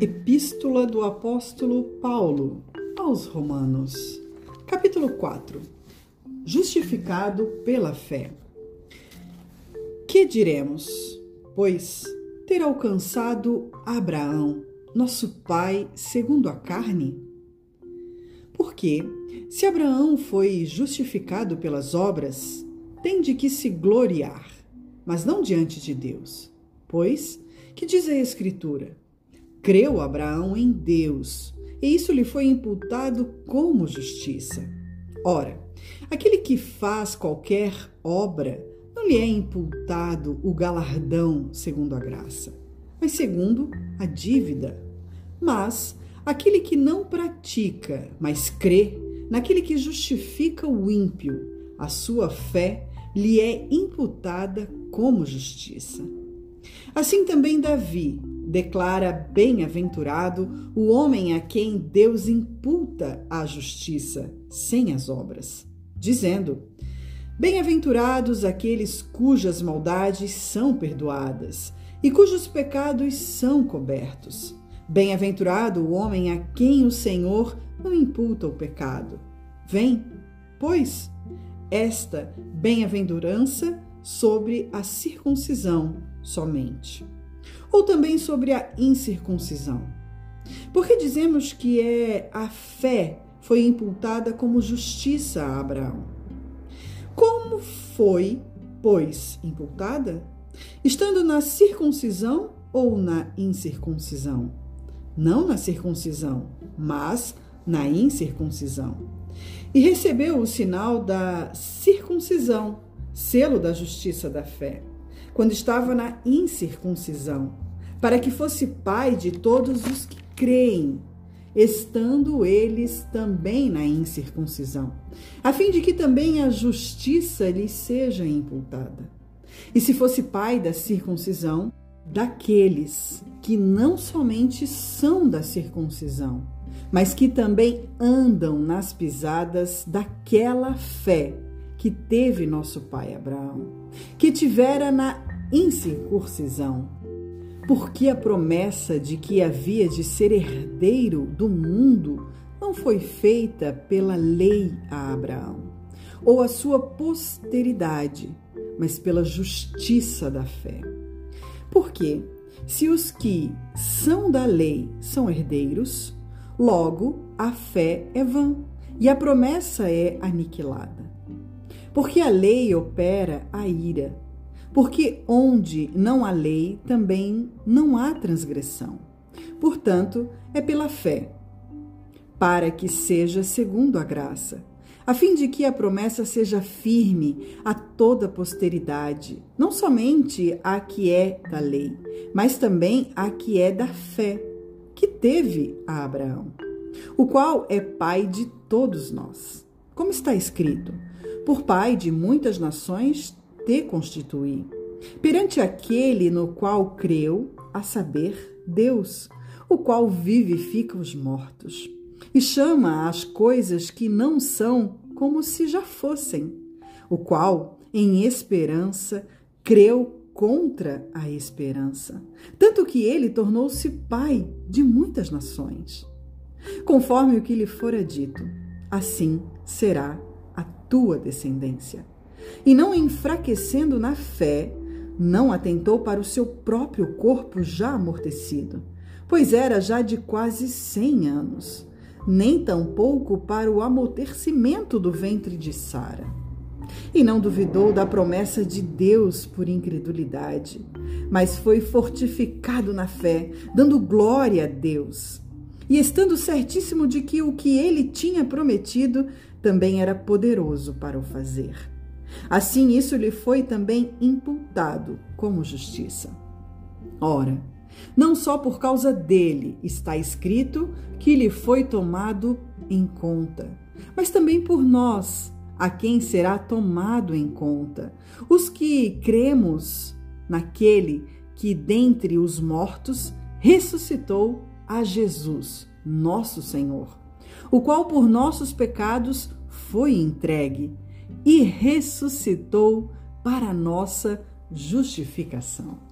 Epístola do Apóstolo Paulo aos Romanos, capítulo 4 Justificado pela fé. Que diremos? Pois ter alcançado Abraão, nosso pai, segundo a carne? Porque, se Abraão foi justificado pelas obras, tem de que se gloriar, mas não diante de Deus. Pois, que diz a Escritura? Creu Abraão em Deus, e isso lhe foi imputado como justiça. Ora, aquele que faz qualquer obra, não lhe é imputado o galardão segundo a graça, mas segundo a dívida. Mas aquele que não pratica, mas crê, naquele que justifica o ímpio, a sua fé lhe é imputada como justiça. Assim também Davi declara bem-aventurado o homem a quem Deus imputa a justiça, sem as obras, dizendo: Bem-aventurados aqueles cujas maldades são perdoadas e cujos pecados são cobertos. Bem-aventurado o homem a quem o Senhor não imputa o pecado. Vem, pois, esta bem-aventurança sobre a circuncisão somente ou também sobre a incircuncisão. Porque dizemos que é a fé foi imputada como justiça a Abraão. Como foi, pois, imputada? Estando na circuncisão ou na incircuncisão? Não na circuncisão, mas na incircuncisão. E recebeu o sinal da circuncisão, selo da justiça da fé quando estava na incircuncisão, para que fosse pai de todos os que creem, estando eles também na incircuncisão, a fim de que também a justiça lhes seja imputada. E se fosse pai da circuncisão, daqueles que não somente são da circuncisão, mas que também andam nas pisadas daquela fé que teve nosso pai Abraão, que tivera na incircuncisão, porque a promessa de que havia de ser herdeiro do mundo não foi feita pela lei a Abraão, ou a sua posteridade, mas pela justiça da fé. Porque, se os que são da lei são herdeiros, logo a fé é vã e a promessa é aniquilada. Porque a lei opera a ira porque onde não há lei, também não há transgressão. Portanto, é pela fé, para que seja segundo a graça, a fim de que a promessa seja firme a toda posteridade, não somente a que é da lei, mas também a que é da fé, que teve a Abraão, o qual é pai de todos nós. Como está escrito: Por pai de muitas nações te constituir, perante aquele no qual creu, a saber, Deus, o qual vivifica os mortos e chama as coisas que não são como se já fossem, o qual, em esperança, creu contra a esperança, tanto que ele tornou-se pai de muitas nações. Conforme o que lhe fora dito, assim será a tua descendência e não enfraquecendo na fé, não atentou para o seu próprio corpo já amortecido, pois era já de quase cem anos, nem tampouco para o amortecimento do ventre de Sara. E não duvidou da promessa de Deus por incredulidade, mas foi fortificado na fé, dando glória a Deus. E estando certíssimo de que o que ele tinha prometido também era poderoso para o fazer. Assim, isso lhe foi também imputado como justiça. Ora, não só por causa dele está escrito que lhe foi tomado em conta, mas também por nós, a quem será tomado em conta, os que cremos naquele que dentre os mortos ressuscitou a Jesus, nosso Senhor, o qual por nossos pecados foi entregue e ressuscitou para nossa justificação.